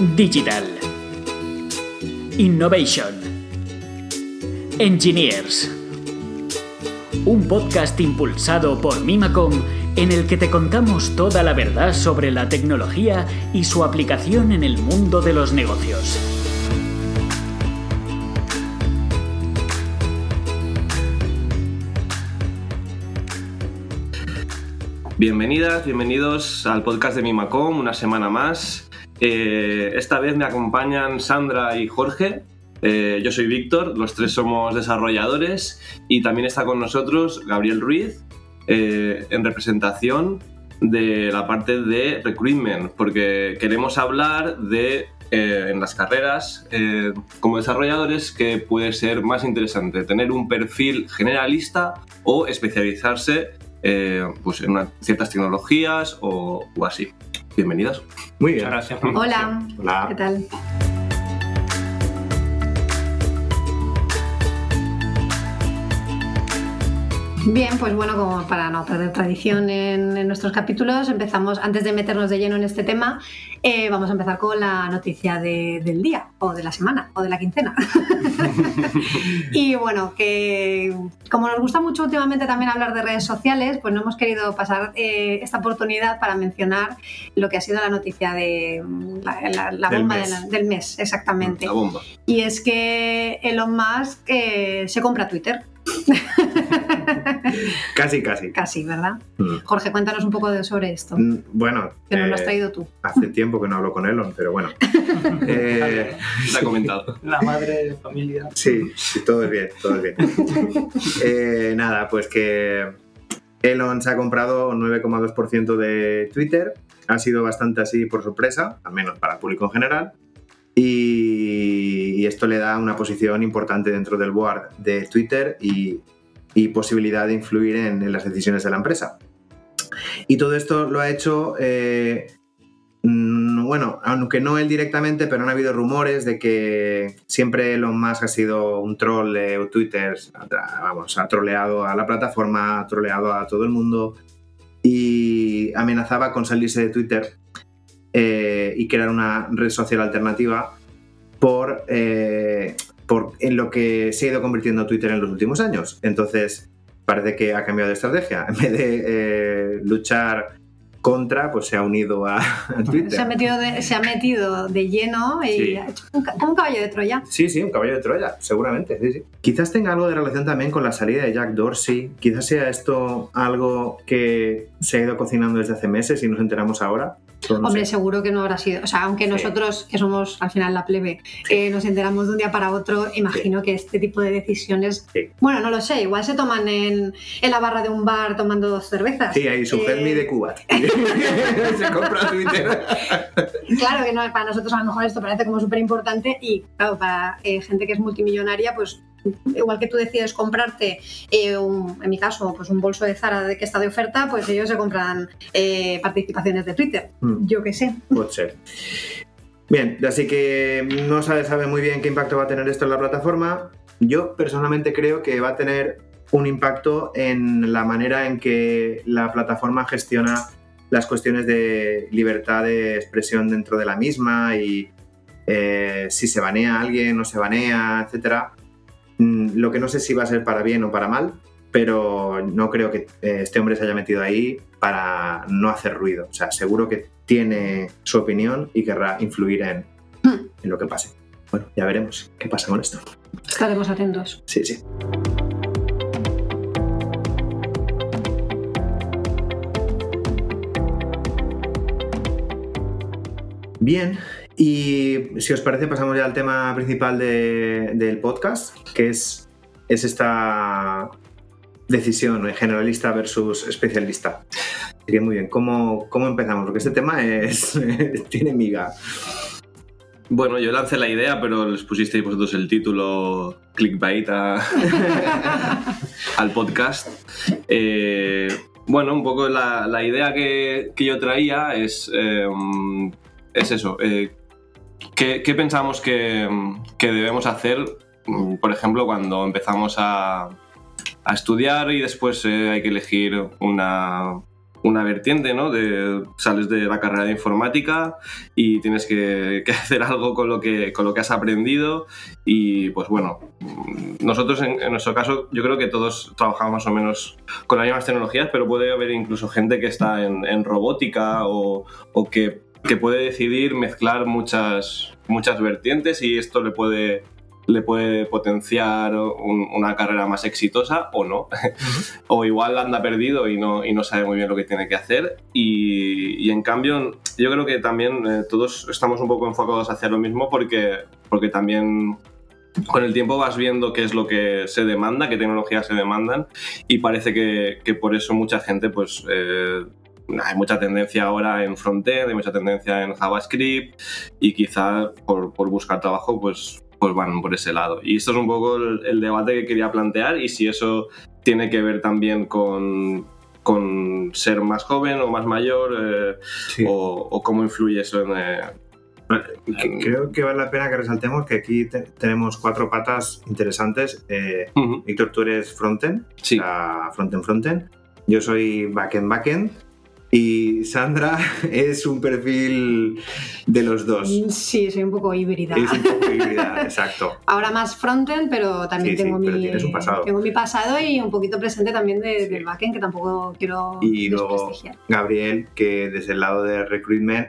Digital. Innovation. Engineers. Un podcast impulsado por Mimacom en el que te contamos toda la verdad sobre la tecnología y su aplicación en el mundo de los negocios. Bienvenidas, bienvenidos al podcast de Mimacom, una semana más. Eh, esta vez me acompañan Sandra y Jorge. Eh, yo soy Víctor, los tres somos desarrolladores y también está con nosotros Gabriel Ruiz eh, en representación de la parte de recruitment, porque queremos hablar de en las carreras como desarrolladores que puede ser más interesante tener un perfil generalista o especializarse pues en ciertas tecnologías o, o así. Bienvenidas. Muy bien. Muchas gracias. Hola. Hola. ¿Qué tal? Bien, pues bueno, como para no perder tradición en, en nuestros capítulos, empezamos, antes de meternos de lleno en este tema, eh, vamos a empezar con la noticia de- del día, o de la semana, o de la quincena. y bueno, que como nos gusta mucho últimamente también hablar de redes sociales, pues no hemos querido pasar eh, esta oportunidad para mencionar lo que ha sido la noticia de la, la- la Del bomba mes. de la- del mes, exactamente. La bomba. Y es que Elon Musk eh, se compra Twitter. Casi, casi. Casi, ¿verdad? Mm. Jorge, cuéntanos un poco de- sobre esto, Mm, Bueno, que nos lo eh, has traído tú. hace tiempo que no hablo con Elon, pero bueno. Eh, Se ha comentado. La madre de familia. sí, sí, todo es bien, todo es bien. Eh, nada, pues que Elon se ha comprado un 9,2% de Twitter. Ha sido bastante así por sorpresa, al menos para el público en general. Y, y esto le da una posición importante dentro del board de Twitter y, y posibilidad de influir en, las decisiones de la empresa. Y todo esto lo ha hecho, eh, mm, bueno, aunque no él directamente, pero han habido rumores de que siempre Elon Musk ha sido un troll de Twitter, ha- vamos, ha troleado a la plataforma, ha troleado a todo el mundo y amenazaba con salirse de Twitter eh, y crear una red social alternativa por, eh, por en lo que se ha ido convirtiendo Twitter en los últimos años. Entonces, parece que ha cambiado de estrategia. En vez de eh, luchar contra, pues se ha unido a, a Twitter. Se ha, metido de, se ha metido de lleno y Sí. ha hecho un, ca- como un caballo de Troya. Sí, sí, un caballo de Troya, seguramente, sí, sí. Quizás tenga algo de relación también con la salida de Jack Dorsey. Quizás sea esto algo que se ha ido cocinando desde hace meses y nos enteramos ahora. No Hombre, sé. seguro que no habrá sido. O sea, aunque Sí. nosotros, que somos al final la plebe, eh, nos enteramos de un día para otro, imagino que este tipo de decisiones. Bueno, no lo sé, igual se toman en, en la barra de un bar tomando dos cervezas. Sí, ahí su Eh, de Cuba. se compra Twitter. Claro que no, para nosotros a lo mejor esto parece como súper importante y claro, para eh, gente que es multimillonaria, pues igual que tú decides comprarte, eh, un- en mi caso, pues un bolso de Zara de que está de oferta, pues ellos se compran eh, participaciones de Twitter. Mm. Yo qué sé. Puede ser. Bien, así que no se sabe muy bien qué impacto va a tener esto en la plataforma. Yo personalmente creo que va a tener un impacto en la manera en que la plataforma gestiona las cuestiones de libertad de expresión dentro de la misma y eh, si se banea a alguien o se banea, etcétera. Mm, Lo que no sé si va a ser para bien o para mal, pero no creo que eh, este hombre se haya metido ahí para no hacer ruido. O sea, seguro que tiene su opinión y querrá influir en, Hmm. en lo que pase. Bueno, ya veremos qué pasa con esto. Estaremos atentos. Sí, sí. Bien, y si os parece pasamos ya al tema principal de- del podcast, que es, es esta decisión generalista versus especialista. Así que muy bien, ¿cómo, cómo empezamos? Porque este tema es, tiene miga. Bueno, yo lancé la idea, pero les pusisteis vosotros el título clickbait a- al podcast. Eh, bueno, un poco la, la idea que, que yo traía es, eh, es eso. eh, ¿qué, pensamos que, que debemos hacer, mm, por ejemplo, cuando empezamos a, estudiar y después eh, hay que elegir una, vertiente, ¿no? Sales de la carrera de informática y tienes que, hacer algo con lo, que, con lo que has aprendido y pues bueno, nosotros en, nuestro caso yo creo que todos trabajamos más o menos con las mismas tecnologías, pero puede haber incluso gente que está en, robótica o, que, que, puede decidir mezclar muchas, muchas vertientes y esto le puede le puede potenciar una carrera más exitosa o no. o igual anda perdido y no, y no sabe muy bien lo que tiene que hacer. Y, en cambio, yo creo que también eh, todos estamos un poco enfocados hacia lo mismo porque, porque también con el tiempo vas viendo qué es lo que se demanda, qué tecnologías se demandan y parece que, que por eso mucha gente pues... Eh, hay mucha tendencia ahora en frontend, hay mucha tendencia en JavaScript y quizá por, por buscar trabajo pues pues van por ese lado. Y esto es un poco el, debate que quería plantear y si eso tiene que ver también con, con ser más joven o más mayor eh, o, cómo influye eso en, eh, Creo que vale la pena que resaltemos que aquí tenemos cuatro patas interesantes. Eh, Víctor, tú eres frontend, sí. frontend frontend. Yo soy backend backend y Sandra es un perfil de los dos. Sí, soy un poco híbrida. Es un poco híbrida, exacto. Ahora más frontend, pero también tengo, mi, pasado. tengo mi pasado y un poquito presente también del backend, que tampoco quiero Y luego Gabriel, que desde el lado de recruitment,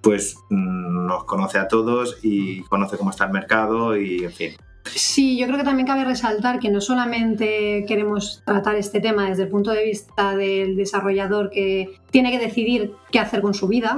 pues mm, nos conoce a todos y conoce cómo está el mercado y, en fin, Sí, yo creo que también cabe resaltar que no solamente queremos tratar este tema desde el punto de vista del desarrollador que tiene que decidir qué hacer con su vida,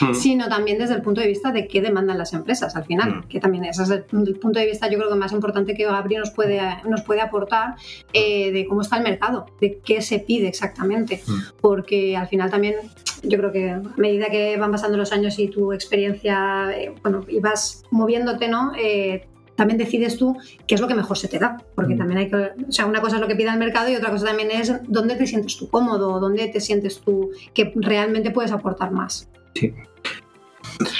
hmm. sino también desde el punto de vista de qué demandan las empresas al final, hmm. que también ese es el, punto de vista yo creo que más importante que Gabriel nos puede, nos puede aportar eh, de cómo está el mercado, de qué se pide exactamente, hmm. porque al final también yo creo que a medida que van pasando los años y tu experiencia, eh, bueno, y vas moviéndote, ¿no? Eh, también decides tú qué es lo que mejor se te da, porque mm. también hay que, o sea, una cosa es lo que pide el mercado y otra cosa también es dónde te sientes tú cómodo, dónde te sientes tú que realmente puedes aportar más. Sí.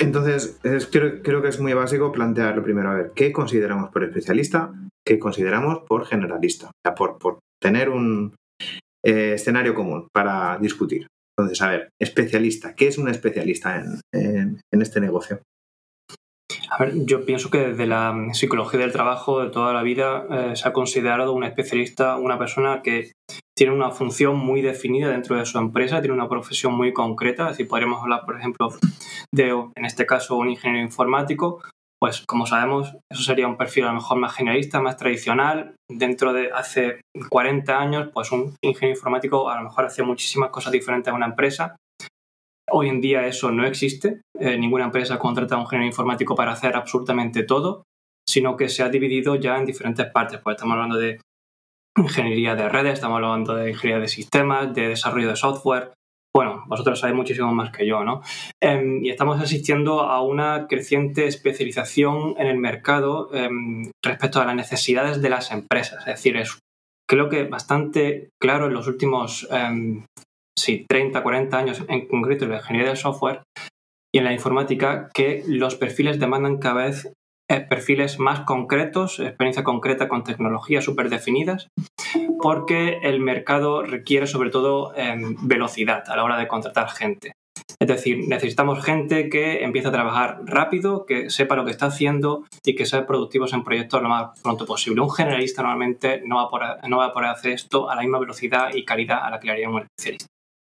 Entonces, creo, creo, que es muy básico plantearlo primero, a ver, ¿qué consideramos por especialista? ¿Qué consideramos por generalista? O sea, por, por tener un eh, escenario común para discutir. Entonces, a ver, especialista, ¿qué es un especialista en, en este negocio? A ver, yo pienso que desde la psicología del trabajo de toda la vida eh, se ha considerado un especialista una persona que tiene una función muy definida dentro de su empresa, tiene una profesión muy concreta, decir, podríamos hablar, por ejemplo, de, en este caso, un ingeniero informático, pues como sabemos, eso sería un perfil a lo mejor más generalista, más tradicional. Dentro de hace 40 años, pues un ingeniero informático a lo mejor hace muchísimas cosas diferentes a una empresa Hoy en día eso no existe. Eh, ninguna empresa contrata a un ingeniero informático para hacer absolutamente todo, sino que se ha dividido ya en diferentes partes. Pues estamos hablando de ingeniería de redes, estamos hablando de ingeniería de sistemas, de desarrollo de software. Bueno, vosotros sabéis muchísimo más que yo, ¿no? Em, y estamos asistiendo a una creciente especialización en el mercado em, respecto a las necesidades de las empresas. Es decir, es creo que bastante claro en los últimos em, sí, 30, 40 años en concreto en la ingeniería de software y en la informática que los perfiles demandan cada vez eh, perfiles más concretos, experiencia concreta con tecnologías súper definidas, porque el mercado requiere sobre todo em, velocidad a la hora de contratar gente. Es decir, necesitamos gente que empiece a trabajar rápido, que sepa lo que está haciendo y que sea productivos en proyectos lo más pronto posible. Un generalista normalmente no va, a poder, no va a poder hacer esto a la misma velocidad y calidad a la que le haría un especialista.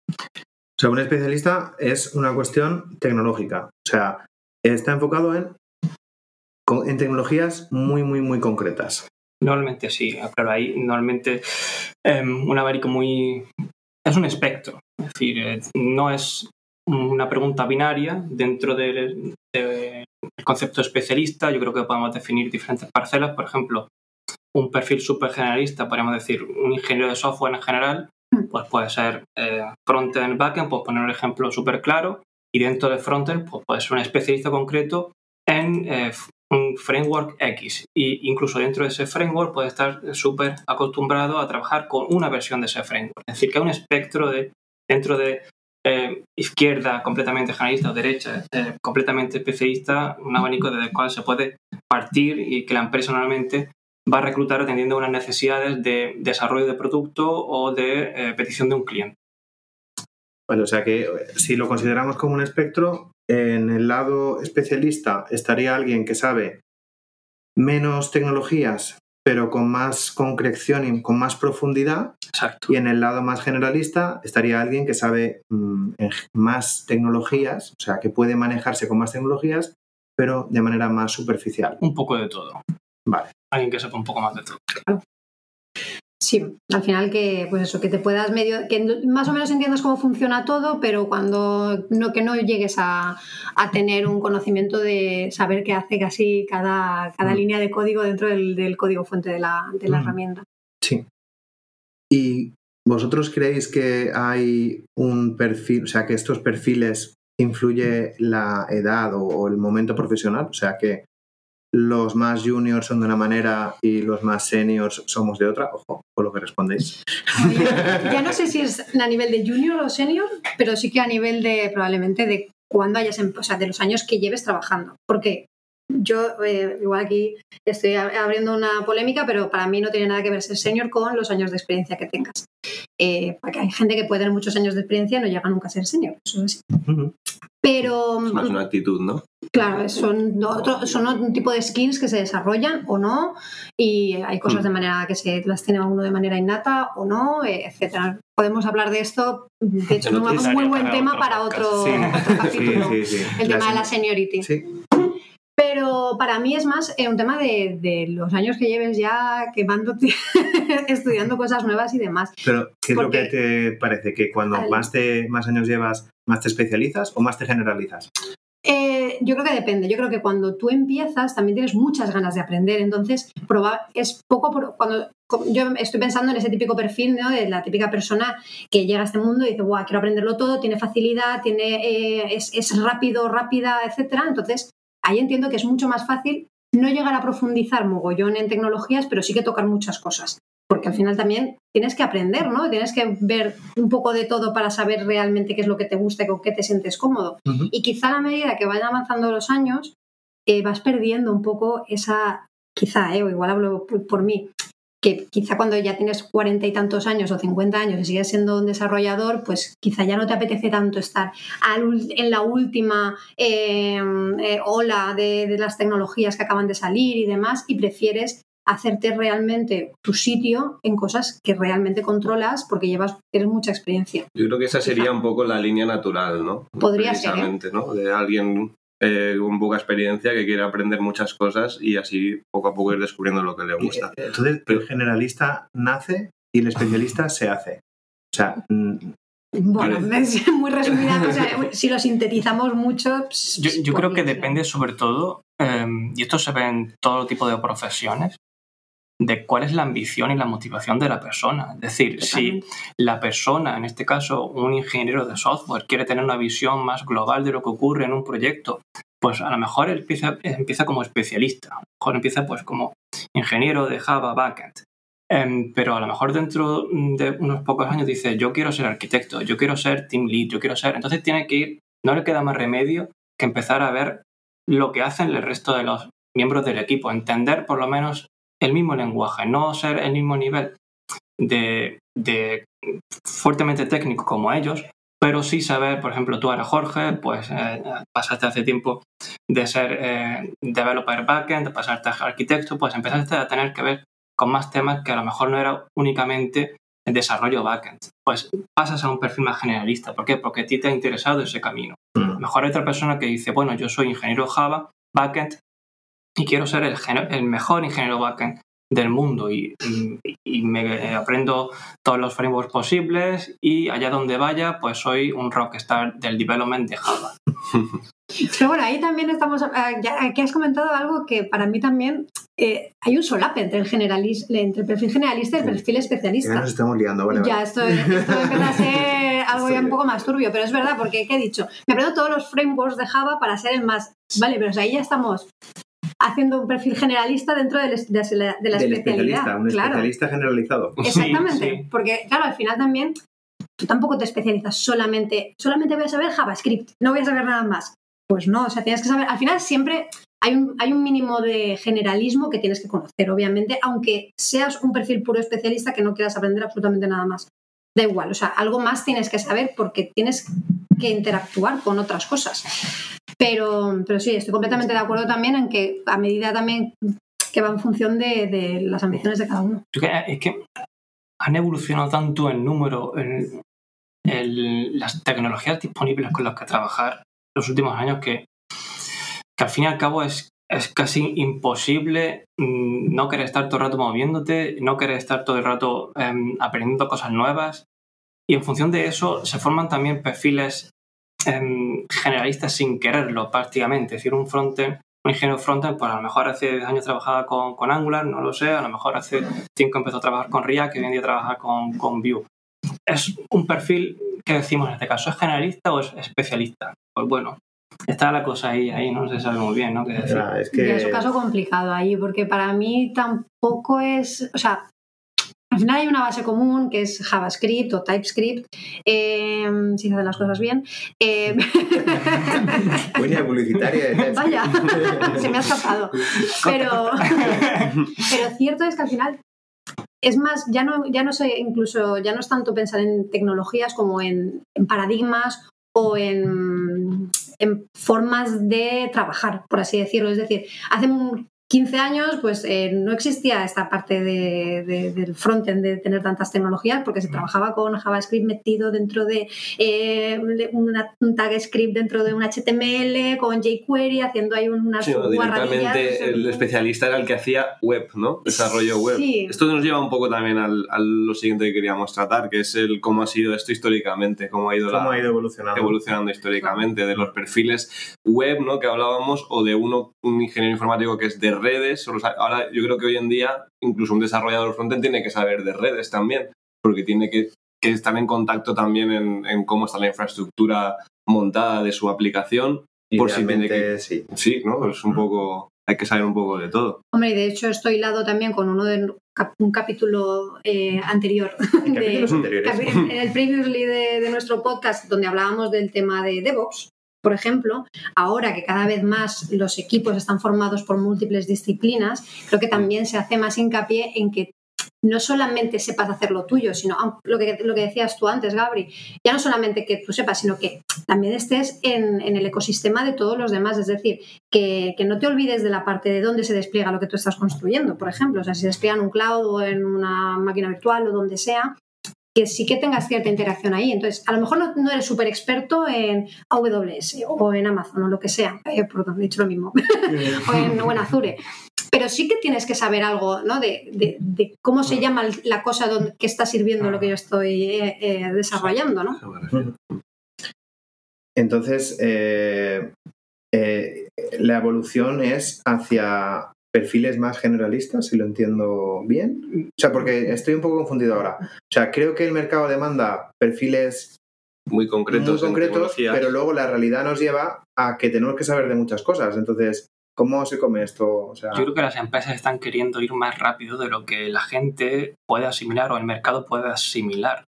O sea, un especialista es una cuestión tecnológica. O sea, está enfocado en, en tecnologías muy, muy, muy concretas. Normalmente sí, claro, ahí normalmente um, un abanico muy... es un espectro, es decir, eh, no es una pregunta binaria dentro del, del concepto especialista, yo creo que podemos definir diferentes parcelas, por ejemplo, un perfil súper generalista, podríamos decir un ingeniero de software en general, pues puede ser eh, frontend, backend, pues poner un ejemplo súper claro, y dentro de frontend pues puede ser un especialista concreto en eh, un framework X. E incluso dentro de ese framework puede estar súper acostumbrado a trabajar con una versión de ese framework. Es decir, que hay un espectro de, dentro de eh, izquierda completamente generalista o derecha eh, completamente especialista, un abanico desde el cual se puede partir y que la empresa normalmente va a reclutar atendiendo a unas necesidades de desarrollo de producto o de eh, petición de un cliente. Vale, o sea que si lo consideramos como un espectro, en el lado especialista estaría alguien que sabe menos tecnologías, pero con más concreción y con más profundidad. Exacto. Y en el lado más generalista estaría alguien que sabe mm, más tecnologías, o sea, que puede manejarse con más tecnologías, pero de manera más superficial. Un poco de todo. Vale. Alguien que sepa un poco más de todo. Sí, al final que, pues eso, que te puedas medio, que más o menos entiendas cómo funciona todo, pero cuando no, que no llegues a, a tener un conocimiento de saber qué hace casi cada, cada Mm. línea de código dentro del, del código fuente de la, de la Mm. herramienta. Sí. ¿Y vosotros creéis que hay un perfil, o sea, que estos perfiles influye la edad o, o el momento profesional? O sea, que los más juniors son de una manera y los más seniors somos de otra. Ojo, por lo que respondéis. Oye, ya no sé si es a nivel de junior o senior, pero sí que a nivel de probablemente de cuándo hayas, em- o sea, de los años que lleves trabajando. Porque yo, eh, igual aquí estoy a- abriendo una polémica, pero para mí no tiene nada que ver ser senior con los años de experiencia que tengas. Eh, porque hay gente que puede tener muchos años de experiencia y no llega nunca a ser senior, eso es así. Pero, Es más una actitud, ¿no? Claro, son, otro- son un tipo de skills que se desarrollan o no, y hay cosas de manera que se las tiene uno de manera innata o no, eh, etcétera. Podemos hablar de esto, de hecho, es un muy buen para tema otro para otro, Sí. otro capítulo, sí, sí. el tema de la se- seniority. Pero para mí es más eh, un tema de, de los años que lleves ya quemándote, estudiando cosas nuevas y demás. Pero, ¿qué es lo que te parece? ¿Que cuando Al- más, te, más años llevas, más te especializas o más te generalizas? Eh, yo creo que depende. Yo creo que cuando tú empiezas también tienes muchas ganas de aprender. Entonces, proba- es poco por- cuando yo estoy pensando en ese típico perfil ¿no? de la típica persona que llega a este mundo y dice, Buah, quiero aprenderlo todo, tiene facilidad, tiene, eh, es, es rápido, rápida, etcétera. Entonces, ahí entiendo que es mucho más fácil no llegar a profundizar mogollón en tecnologías, pero sí que tocar muchas cosas. Porque al final también tienes que aprender, ¿no? Tienes que ver un poco de todo para saber realmente qué es lo que te gusta y con qué te sientes cómodo. Y quizá a medida que vayan avanzando los años, eh, vas perdiendo un poco esa, quizá, eh, o igual hablo por, por mí, que quizá cuando ya tienes cuarenta y tantos años o cincuenta años y sigues siendo un desarrollador, pues quizá ya no te apetece tanto estar al en la última eh, eh, ola de, de las tecnologías que acaban de salir y demás, y prefieres hacerte realmente tu sitio en cosas que realmente controlas porque llevas tienes mucha experiencia. Yo creo que esa sería un poco la línea natural, ¿no? Podría ser, ¿eh? ¿no? De alguien eh, con poca experiencia que quiere aprender muchas cosas y así poco a poco ir descubriendo lo que le gusta. Entonces, el generalista nace y el especialista se hace. O sea, mm, Bueno, Vale. es muy resumida. o sea, si lo sintetizamos mucho. pues, Yo, yo creo que depende sobre todo, eh, y esto se ve en todo tipo de profesiones, de cuál es la ambición y la motivación de la persona. Es decir, si la persona, en este caso un ingeniero de software, quiere tener una visión más global de lo que ocurre en un proyecto, pues a lo mejor empieza, empieza como especialista, a lo mejor empieza pues como ingeniero de Java backend. Em, pero a lo mejor dentro de unos pocos años dice, yo quiero ser arquitecto, yo quiero ser team lead, yo quiero ser... Entonces tiene que ir, no le queda más remedio que empezar a ver lo que hacen el resto de los miembros del equipo, entender por lo menos el mismo lenguaje, no ser el mismo nivel de, de fuertemente técnico como ellos, pero sí saber, por ejemplo, tú ahora Jorge, pues eh, pasaste hace tiempo de ser eh, developer backend, pasarte a arquitecto, pues empezaste a tener que ver con más temas que a lo mejor no era únicamente el desarrollo backend. Pues pasas a un perfil más generalista. ¿Por qué? Porque a ti te ha interesado ese camino. Mm, mejor hay otra persona que dice, bueno, yo soy ingeniero Java, backend, y quiero ser el, mejor ingeniero backend del mundo y, y- y me aprendo todos los frameworks posibles y allá donde vaya, pues soy un rockstar del development de Java. Pero bueno, ahí también estamos. ah, ya, aquí has comentado algo que para mí también eh, hay un solape entre el, generalis- entre el perfil generalista y el perfil ya especialista. nos estamos liando, vale, vale. Ya, esto, esto empieza a ser algo ya un poco más turbio, pero es verdad, porque ¿qué he dicho? Me aprendo todos los frameworks de Java para ser el más. Vale, pero o sea, ahí ya estamos haciendo un perfil generalista dentro de, la, de la Del especialidad. especialista, un claro, especialista generalizado. exactamente. Sí, sí. Porque, claro, al final también tú tampoco te especializas solamente. Solamente voy a saber JavaScript, no voy a saber nada más. Pues no, o sea, tienes que saber. Al final siempre hay un, hay un mínimo de generalismo que tienes que conocer, obviamente, aunque seas un perfil puro especialista que no quieras aprender absolutamente nada más. da igual, o sea, algo más tienes que saber porque tienes que interactuar con otras cosas. Pero, pero sí, estoy completamente de acuerdo también en que a medida también que va en función de, de las ambiciones de cada uno. Es que han evolucionado tanto en número, en, en las tecnologías disponibles con las que trabajar los últimos años que, que al fin y al cabo es, es casi imposible mm, no querer estar todo el rato moviéndote, no querer estar todo el rato em, aprendiendo cosas nuevas. Y en función de eso se forman también perfiles em, generalistas sin quererlo prácticamente. Es decir, un frontend, un ingeniero frontend, pues a lo mejor hace 10 años trabajaba con, con, Angular, no lo sé, a lo mejor hace 5 empezó a trabajar con React y hoy en día trabaja con, con Vue. Es un perfil que decimos en este caso, ¿es generalista o es especialista? Pues bueno, está la cosa ahí, ahí no se sabe muy bien, ¿no? Ya, es que... Es un caso complicado ahí, porque para mí tampoco es, o sea, al final hay una base común que es JavaScript o TypeScript, eh, si se hacen las cosas bien. Eh... Buena publicitaria de. Vaya, se me ha escapado. Pero, pero cierto es que al final es más, ya no, ya no sé, incluso ya no es tanto pensar en tecnologías como en, en paradigmas o en, en, formas de trabajar, por así decirlo. Es decir, hace 15 años, pues eh, no existía esta parte de, de, del frontend de tener tantas tecnologías porque se trabajaba con JavaScript metido dentro de eh, una, un tag script dentro de un HTML, con jQuery, haciendo ahí unas sí, directamente el especialista era el que hacía web, ¿no? Desarrollo web. Sí. Esto nos lleva un poco también al, a lo siguiente que queríamos tratar, que es el cómo ha sido esto históricamente, cómo ha ido, ¿Cómo la, ha ido evolucionando? evolucionando históricamente, de los perfiles web, ¿no? Que hablábamos, o de uno, un ingeniero informático que es de redes. Ahora yo creo que hoy en día incluso un desarrollador frontend tiene que saber de redes también, porque tiene que, que estar en contacto también en, en, cómo está la infraestructura montada de su aplicación. Por si tiene que... Sí, sí ¿no? Es un poco... Hay que saber un poco de todo. Hombre, y de hecho estoy hilado también con uno de un capítulo eh, anterior. ¿En de, anteriores? En el previously de, de nuestro podcast, donde hablábamos del tema de DevOps, por ejemplo, ahora que cada vez más los equipos están formados por múltiples disciplinas, creo que también se hace más hincapié en que no solamente sepas hacer lo tuyo, sino lo que, lo que decías tú antes, Gabri, ya no solamente que tú sepas, sino que también estés en, en el ecosistema de todos los demás, es decir, que, que, no te olvides de la parte de dónde se despliega lo que tú estás construyendo, por ejemplo, o sea, si se despliega en un cloud o en una máquina virtual o donde sea, que sí que tengas cierta interacción ahí. Entonces, a lo mejor no, no eres súper experto en AWS o en Amazon o lo que sea, eh, perdón, he dicho lo mismo, o, en, o en Azure, pero sí que tienes que saber algo ¿no? de, de, de, cómo se llama la cosa donde, que está sirviendo lo que yo estoy eh, eh, desarrollando. ¿no? Entonces, eh, la evolución es hacia perfiles más generalistas, si lo entiendo bien. O sea, porque estoy un poco confundido ahora. O sea, creo que el mercado demanda perfiles muy concretos, muy concretos pero luego la realidad nos lleva a que tenemos que saber de muchas cosas. Entonces, ¿Cómo se come esto? O sea... Yo creo que las empresas están queriendo ir más rápido de lo que la gente puede asimilar o el mercado puede asimilar.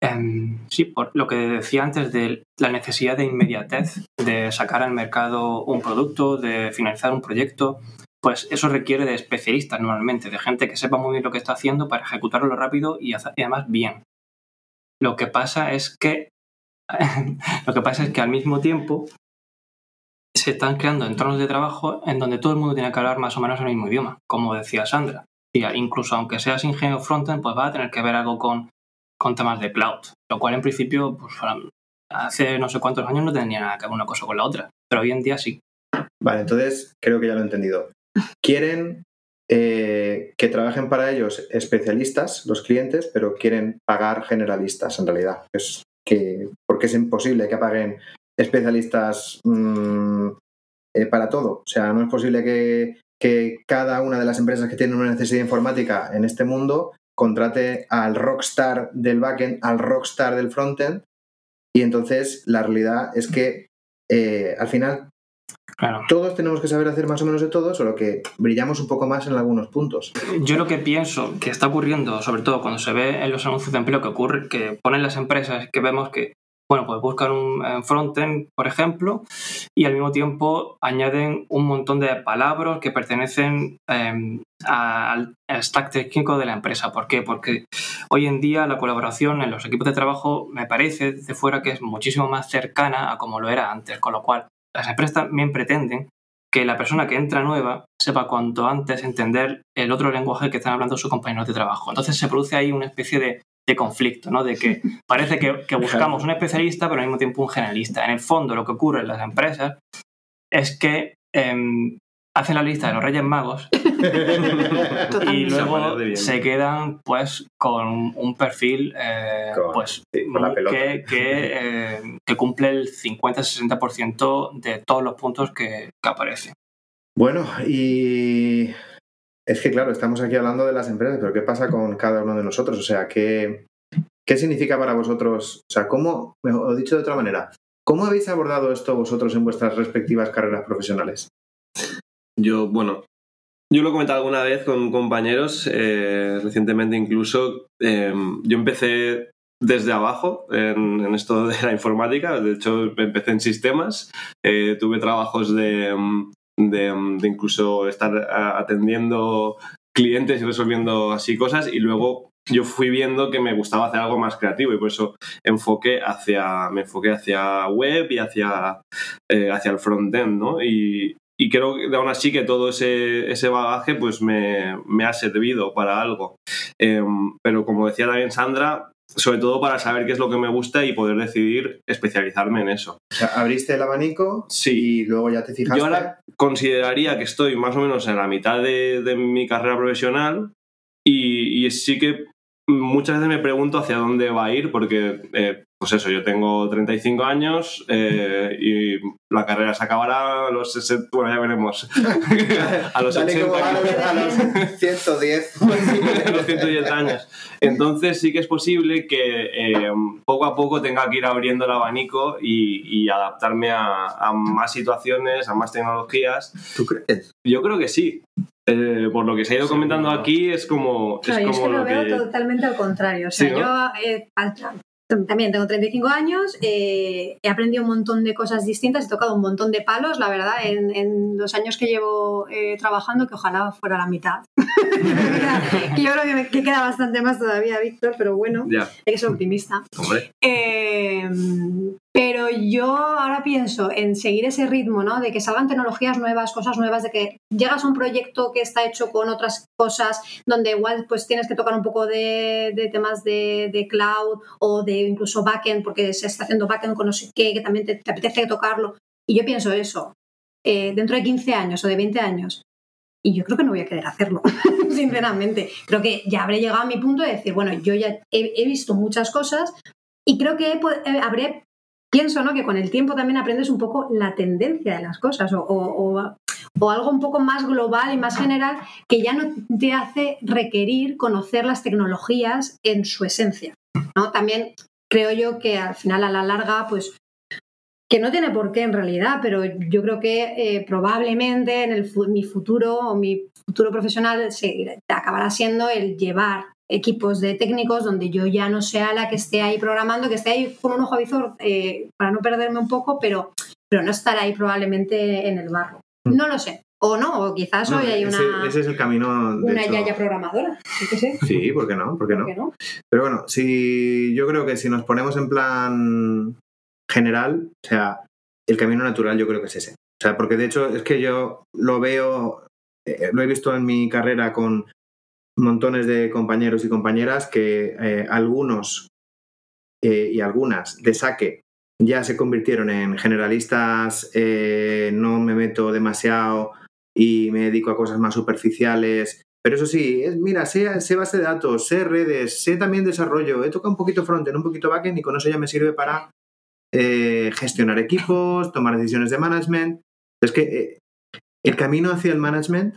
Um, sí, por lo que decía antes de la necesidad de inmediatez, de sacar al mercado un producto, de finalizar un proyecto, pues eso requiere de especialistas normalmente, de gente que sepa muy bien lo que está haciendo para ejecutarlo rápido y, además bien. Lo que pasa es que lo que pasa es que al mismo tiempo se están creando entornos de trabajo en donde todo el mundo tiene que hablar más o menos el mismo idioma, como decía Sandra. Incluso aunque seas ingeniero frontend, pues va a tener que ver algo con, con temas de cloud, lo cual en principio, pues hace no sé cuántos años no tenía nada que ver una cosa con la otra, pero hoy en día sí. Vale, entonces creo que ya lo he entendido. Quieren eh, que trabajen para ellos especialistas, los clientes, pero quieren pagar generalistas en realidad. Es que, porque es imposible que paguen especialistas mmm, eh, para todo. O sea, no es posible que, que, cada una de las empresas que tienen una necesidad informática en este mundo contrate al rockstar del backend, al rockstar del frontend. Y entonces la realidad es que eh, al final Claro. Todos tenemos que saber hacer más o menos de todo, solo que brillamos un poco más en algunos puntos. Yo lo que pienso que está ocurriendo, sobre todo cuando se ve en los anuncios de empleo que ocurre, que ponen las empresas, que vemos que bueno, pues buscan un frontend, por ejemplo, y al mismo tiempo añaden un montón de palabras que pertenecen em, al stack técnico de la empresa. ¿Por qué? Porque hoy en día la colaboración en los equipos de trabajo me parece de fuera que es muchísimo más cercana a como lo era antes, con lo cual las empresas también pretenden que la persona que entra nueva sepa cuanto antes entender el otro lenguaje que están hablando sus compañeros de trabajo. Entonces se produce ahí una especie de de conflicto, ¿no? De que parece que, buscamos un especialista, pero al mismo tiempo un generalista. En el fondo, lo que ocurre en las empresas es que em, hacen la lista de los Reyes Magos y luego se quedan pues con un perfil eh, pues que, eh, que, cumple el 50-60% de todos los puntos que, que aparecen. Bueno, y es que, claro, estamos aquí hablando de las empresas, pero ¿qué pasa con cada uno de nosotros? O sea, ¿qué, qué significa para vosotros? O sea, ¿cómo, o dicho de otra manera, ¿cómo habéis abordado esto vosotros en vuestras respectivas carreras profesionales? Yo, bueno, yo lo he comentado alguna vez con compañeros, eh, recientemente incluso. Em, yo empecé desde abajo en, esto de la informática, de hecho empecé en sistemas, eh, tuve trabajos de, em, de, incluso estar atendiendo clientes y resolviendo así cosas y luego yo fui viendo que me gustaba hacer algo más creativo y por eso enfoqué hacia, me enfoqué hacia web y hacia, eh, hacia el frontend, ¿no? Y, y creo que aún así que todo ese, ese bagaje pues me, me, ha servido para algo. Em, pero como decía también Sandra, sobre todo para saber qué es lo que me gusta y poder decidir especializarme en eso. O sea, abriste el abanico sí. y luego ya te fijaste. Yo ahora consideraría que estoy más o menos en la mitad de, de mi carrera profesional y, y, sí que muchas veces me pregunto hacia dónde va a ir porque eh, pues eso, yo tengo 35 años eh, y la carrera se acabará a los 60, bueno, ya veremos. a los 80. a los 110. a los 110 años. Entonces sí que es posible que eh, poco a poco tenga que ir abriendo el abanico y, adaptarme a, más situaciones, a más tecnologías. ¿Tú crees? Yo creo que sí. Eh, por lo que se ha ido comentando aquí, es como. Claro, es yo es que lo, veo totalmente al contrario. O sea, yo también tengo 35 años, eh, he aprendido un montón de cosas distintas, he tocado un montón de palos, la verdad, en, los años que llevo eh, trabajando, que ojalá fuera la mitad. yo creo que, queda bastante más todavía, Víctor, pero bueno, hay que ser optimista. Eh, pero yo ahora pienso en seguir ese ritmo, ¿no? De que salgan tecnologías nuevas, cosas nuevas, de que llegas a un proyecto que está hecho con otras cosas, donde igual pues tienes que tocar un poco de, temas de, cloud o de incluso backend, porque se está haciendo backend con no sé qué, que también te, apetece tocarlo. Y yo pienso eso, eh, dentro de 15 años o de 20 años, y yo creo que no voy a querer hacerlo, sinceramente. Creo que ya habré llegado a mi punto de decir, bueno, yo ya he, visto muchas cosas y creo que eh, habré pienso ¿no? que con el tiempo también aprendes un poco la tendencia de las cosas o, algo un poco más global y más general que ya no te hace requerir conocer las tecnologías en su esencia. ¿no? También creo yo que al final, a la larga, pues que no tiene por qué en realidad, pero yo creo que eh, probablemente en el, mi futuro o mi futuro profesional se, acabará siendo el llevar equipos de técnicos donde yo ya no sea la que esté ahí programando, que esté ahí con un ojo avizor eh, para no perderme un poco, pero, pero no estar ahí probablemente en el barro. Mm. No lo sé. O no, o quizás hoy hay una. Ese, es el camino. una yaya programadora. Sí, ¿por qué no? ¿Por qué no? no? Pero bueno, si yo creo que si nos ponemos en plan general, o sea, el camino natural yo creo que es ese. O sea, porque de hecho es que yo lo veo, eh, lo he visto en mi carrera con montones de compañeros y compañeras que eh, algunos eh, y algunas de saque ya se convirtieron en generalistas, eh, no me meto demasiado y me dedico a cosas más superficiales. Pero eso sí, es, mira, sé, sé base de datos, sé redes, sé también desarrollo, he tocado un poquito frontend, un poquito backend y con eso ya me sirve para gestionar equipos, tomar decisiones de management. Es que el camino hacia el management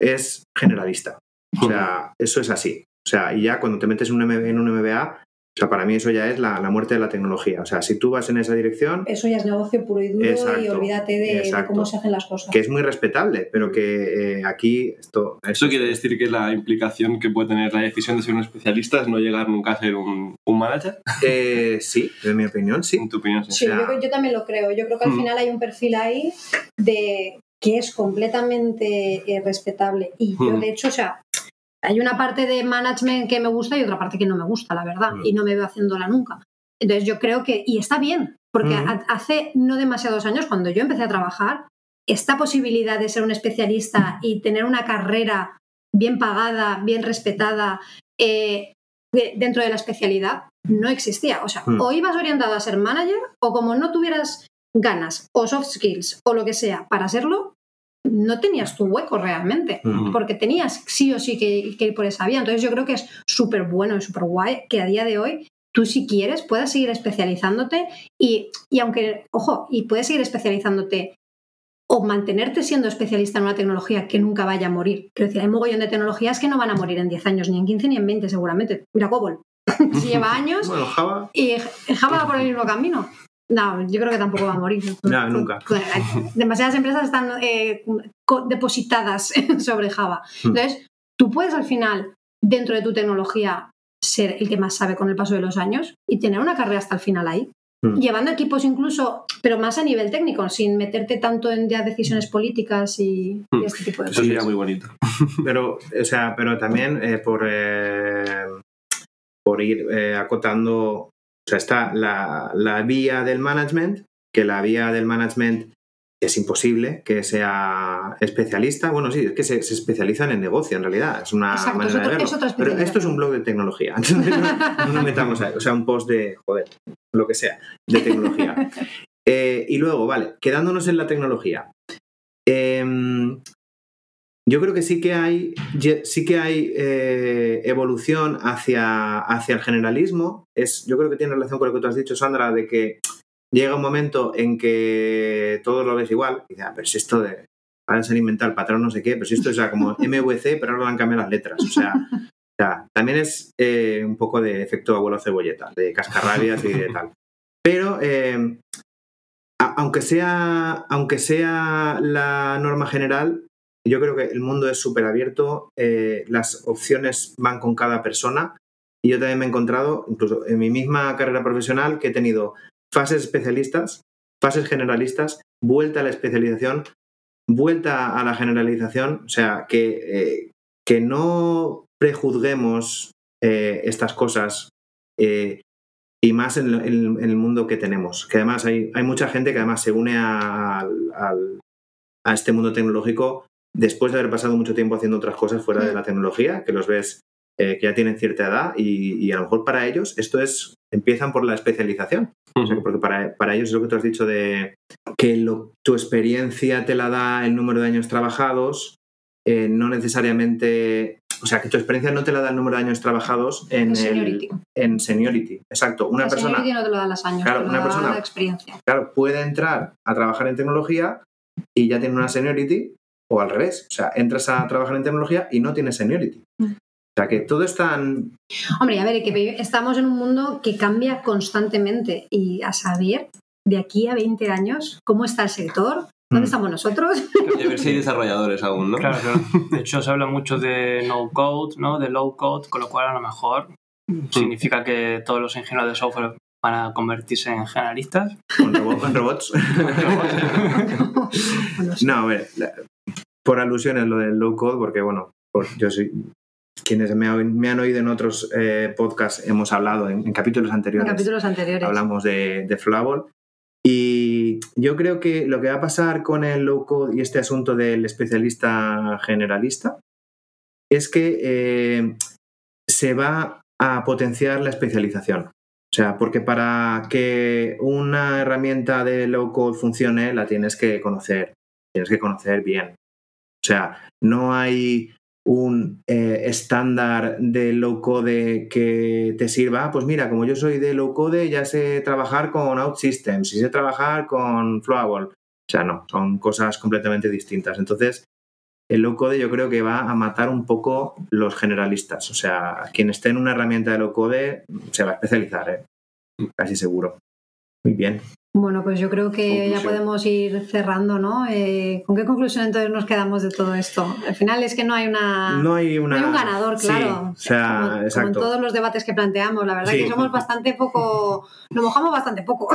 es generalista. O sea, eso es así. O sea, y ya cuando te metes en un, MBA, O sea, para mí eso ya es la, la muerte de la tecnología. O sea, si tú vas en esa dirección, Eso ya es negocio puro y duro y olvídate de, cómo se hacen las cosas. que es muy respetable, pero que eh, aquí esto... Eso quiere decir que la implicación que puede tener la decisión de ser un especialista es no llegar nunca a ser un, un manager. Eh, sí, en mi opinión, sí. En tu opinión, sí. Sí, O sea- yo, yo también lo creo. Yo creo que al Mm. final hay un perfil ahí de que es completamente eh, respetable. Y yo, Mm. de hecho, o sea, hay una parte de management que me gusta y otra parte que no me gusta, la verdad, y no me veo haciéndola nunca. Entonces yo creo que, y está bien, porque ha- hace no demasiados años, cuando yo empecé a trabajar, esta posibilidad de ser un especialista y tener una carrera bien pagada, bien respetada, eh, de- dentro de la especialidad, no existía. O sea, Mm. o ibas orientado a ser manager o como no tuvieras ganas o soft skills o lo que sea para serlo, no tenías tu hueco realmente porque tenías sí o sí que, que ir por esa vía. Entonces yo creo que es súper bueno y súper guay que a día de hoy tú si quieres puedas seguir especializándote y, y aunque, ojo, y puedes seguir especializándote o mantenerte siendo especialista en una tecnología que nunca vaya a morir. Quiero decir, hay un mogollón de tecnologías que no van a morir en 10 años, ni en 15 ni en 20 seguramente. Mira Cobol, si lleva años Bueno, Java, y Java va por el mismo camino. No, yo creo que tampoco va a morir. No, nunca. Demasiadas empresas están eh, depositadas sobre Java. Hmm. Entonces, tú puedes al final, dentro de tu tecnología, ser el que más sabe con el paso de los años y tener una carrera hasta el final ahí. Hmm. Llevando equipos incluso, pero más a nivel técnico, sin meterte tanto en ya decisiones políticas y, y Hmm. este tipo de Eso cosas. sería muy bonito. pero, o sea, pero también eh, por, eh, por ir eh, acotando, o sea, está la, la vía del management, que la vía del management es imposible que sea especialista. Bueno, sí, es que se, se especializa en negocio, en realidad. Es una Exacto, manera es otro- de verlo. es Pero esto es un blog de tecnología. Entonces, no, no metamos ahí. O sea, un post de, joder, lo que sea, de tecnología. Eh, y luego, vale, quedándonos en la tecnología. Em, yo creo que sí que hay, sí que hay eh, evolución hacia, hacia el generalismo. Es, yo creo que tiene relación con lo que tú has dicho, Sandra, de que llega un momento en que todo lo ves igual. Y dices, ah, pero si esto de. Ahora se han inventado el patrón no sé qué, pero si esto es ya como MVC, pero ahora le han cambiado las letras. O sea, también es eh, un poco de efecto abuelo cebolleta, de cascarrabias y de tal. Pero eh, aunque, sea, aunque sea la norma general, yo creo que el mundo es súper abierto, eh, las opciones van con cada persona y yo también me he encontrado, incluso en mi misma carrera profesional, que he tenido fases especialistas, fases generalistas, vuelta a la especialización, vuelta a la generalización, o sea, que, eh, que no prejuzguemos eh, estas cosas y más en, en- en el mundo que tenemos. Que además hay, hay mucha gente que además se une a, a este mundo tecnológico después de haber pasado mucho tiempo haciendo otras cosas fuera de la tecnología, que los ves eh, que ya tienen cierta edad y, y a lo mejor para ellos esto es, empiezan por la especialización. O sea, porque para, para ellos es lo que tú has dicho de que lo- tu experiencia te la da el número de años trabajados, eh, no necesariamente, o sea, que tu experiencia no te la da el número de años trabajados en, En el- seniority. en seniority. Exacto. Una La persona, seniority no te lo dan los años, Claro, te una da persona- la experiencia. claro, puede entrar a trabajar en tecnología y ya tiene una seniority, o al revés. O sea, entras a trabajar en tecnología y no tienes seniority. Mm. O sea, que todo es tan... Hombre, a ver, que estamos en un mundo que cambia constantemente y a saber de aquí a 20 años cómo está el sector, dónde Mm. estamos nosotros. A ver si hay desarrolladores aún, ¿no? Claro, claro. De hecho, se habla mucho de no code, ¿no? De low code, con lo cual a lo mejor significa que todos los ingenieros de software van a convertirse en generalistas. con, robo- con robots. No, a ver, por alusiones lo del low code, porque bueno, yo soy. Quienes me, han- oído en otros eh, podcasts hemos hablado en, en capítulos en anteriores. capítulos anteriores. hablamos de, de Flavol. Y yo creo que lo que va a pasar con el low code y este asunto del especialista generalista es que eh, se va a potenciar la especialización. O sea, porque para que una herramienta de low code funcione, la tienes que conocer. Tienes que conocer bien. Sea, no hay un eh, estándar de low code que te sirva. Pues mira, como yo soy de low code, ya sé trabajar con OutSystems y sé trabajar con Flowable. O sea, no, son cosas completamente distintas. Entonces, el low code yo creo que va a matar un poco los generalistas. O sea, quien esté en una herramienta de low code se va a especializar, ¿eh? casi seguro. Muy bien. Bueno, pues yo creo que ya podemos ir cerrando, ¿no? Eh, ¿Con qué conclusión entonces nos quedamos de todo esto? Al final es que no hay una... No hay una. no hay un ganador, Sí, claro. o sea, como, como en exacto. todos los debates que planteamos, la verdad Sí. que somos bastante poco, nos mojamos bastante poco,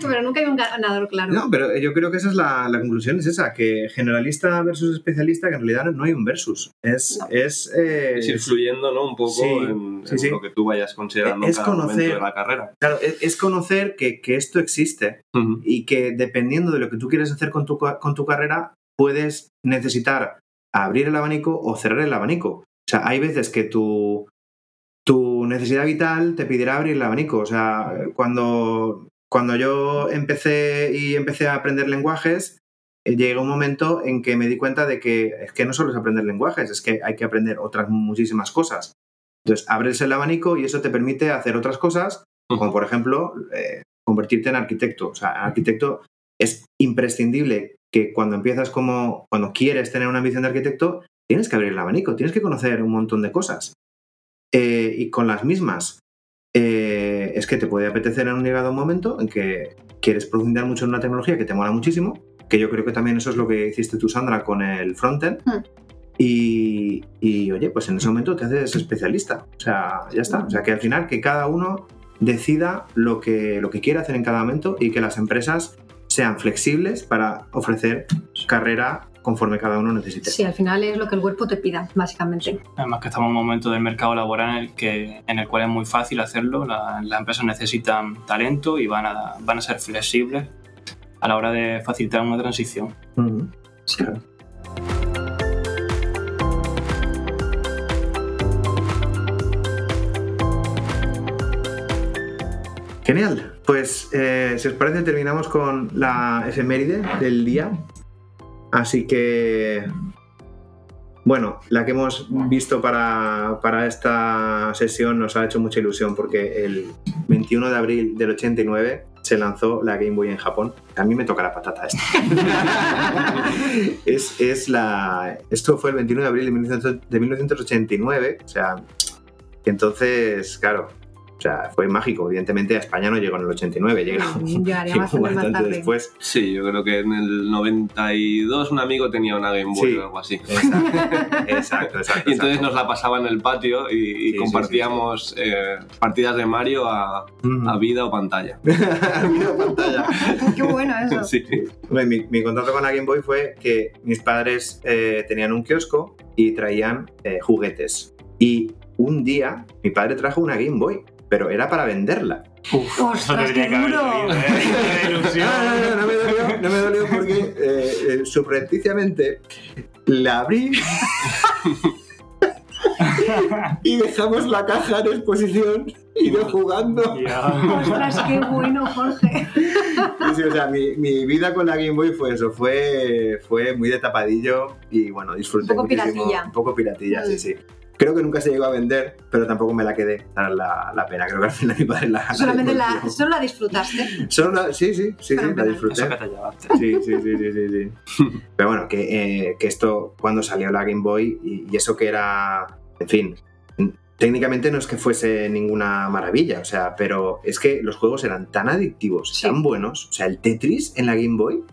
pero nunca hay un ganador claro. No, pero yo creo que esa es la, la conclusión, es esa, que generalista versus especialista, que en realidad no hay un versus. Es, No. es, eh, Es ir fluyendo, ¿no? Un poco Sí, en, sí, en sí. lo que tú vayas considerando Es cada conocer- momento de la carrera. claro, es, es conocer que, que esto existe Y que dependiendo de lo que tú quieres hacer con tu, con tu carrera, puedes necesitar abrir el abanico o cerrar el abanico. O sea, hay veces que tu, tu necesidad vital te pedirá abrir el abanico. O sea, cuando, cuando yo empecé y empecé a aprender lenguajes, eh, llegó un momento en que me di cuenta de que es que no solo es aprender lenguajes, es que hay que aprender otras muchísimas cosas. Entonces, abres el abanico y eso te permite hacer otras cosas como por ejemplo eh, convertirte en arquitecto. O sea, arquitecto es imprescindible que cuando empiezas como, cuando quieres tener una ambición de arquitecto, tienes que abrir el abanico, tienes que conocer un montón de cosas. Eh, y con las mismas, eh, es que te puede apetecer en un llegado momento en que quieres profundizar mucho en una tecnología que te mola muchísimo, que yo creo que también eso es lo que hiciste tú, Sandra, con el frontend. Hmm. Y, y, oye, pues en ese momento te haces especialista. O sea, ya está. O sea, que al final que cada uno decida lo que, lo que quiere hacer en cada momento y que las empresas sean flexibles para ofrecer carrera conforme cada uno necesite. Sí, al final es lo que el cuerpo te pida, básicamente. Además que estamos en un momento del mercado laboral en el, que, en el cual es muy fácil hacerlo. La- las empresas necesitan talento y van a, van a ser flexibles a la hora de facilitar una transición. Ujú. Claro. Genial. Pues eh, si os parece terminamos con la efeméride del día. Así que... Bueno, la que hemos visto para, para esta sesión nos ha hecho mucha ilusión porque el 21 de abril del 89 se lanzó la Game Boy en Japón. A mí me toca la patata esta. es, es la, esto fue el 21 de abril de 1900 de 1989, o sea, entonces, claro, o sea, fue mágico. Evidentemente a España no llegó en el 89, llegó, llegó bastante más bastante tarde. después. Sí, yo creo que en el 92 un amigo tenía una Game Boy Sí. o algo así. Exacto, exacto, exacto. Y entonces exacto. nos la pasaba en el patio y, y Sí, compartíamos eh, partidas de Mario a, Ujú. a vida o pantalla. Mira pantalla. Qué bueno eso. Sí. Bueno, Mi, mi contacto con la Game Boy fue que mis padres eh, tenían un kiosco y traían eh, juguetes. Y un día mi padre trajo una Game Boy, pero era para venderla. ¡Ostras, qué duro! No, no, no, no me dolió, no me dolió porque eh, eh, subrepticiamente la abrí y dejamos la caja en exposición y yo jugando. ¡Ostras, qué bueno, Jorge! Sí, sí, o sea, mi, mi vida con la Game Boy fue eso, fue, fue muy de tapadillo y bueno, disfruté Un poco muchísimo. piratilla. Un poco piratilla, sí, Mm. sí. Creo que nunca se llegó a vender, pero tampoco me la quedé la, la pena. Creo que al final mi padre la... Solamente la, solo la disfrutaste. Solo la- sí, sí, sí, sí, la disfruté. Eso que te llevaste. Sí, sí, sí, sí, sí, sí. Pero bueno, que, eh, que esto, cuando salió la Game Boy, y, y eso que era, en fin, técnicamente no es que fuese ninguna maravilla, o sea, pero es que los juegos eran tan adictivos, Sí. tan buenos, o sea, el Tetris en la Game Boy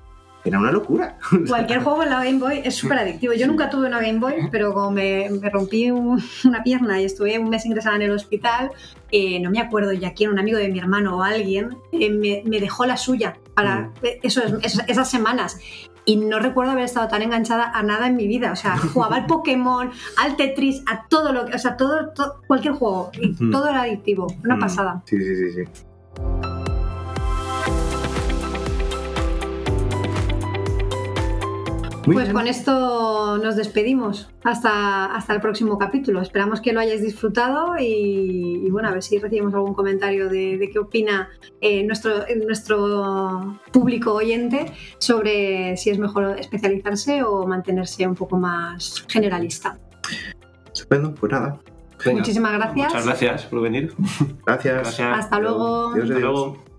era una locura. Cualquier juego en la Game Boy es súper adictivo. Yo nunca tuve una Game Boy, pero como me, me rompí un- una pierna y estuve un mes ingresada en el hospital, eh, no me acuerdo ya quién, un amigo de mi hermano o alguien, eh, me, me dejó la suya para Mm. eh, eso, esas, esas semanas. Y no recuerdo haber estado tan enganchada a nada en mi vida. O sea, jugaba al Pokémon, al Tetris, a todo lo que. O sea, todo, to- cualquier juego. Y Mm. todo era adictivo. Una Mm, pasada. Sí, sí, sí, sí. Muy Pues bien. con esto nos despedimos hasta, hasta el próximo capítulo. Esperamos que lo hayáis disfrutado y, y bueno, a ver si recibimos algún comentario de, de qué opina eh, nuestro, nuestro público oyente sobre si es mejor especializarse o mantenerse un poco más generalista. Estupendo, pues nada. Venga. Muchísimas gracias. Muchas gracias por venir. Gracias. Gracias. Hasta luego. Adiós, Hasta luego.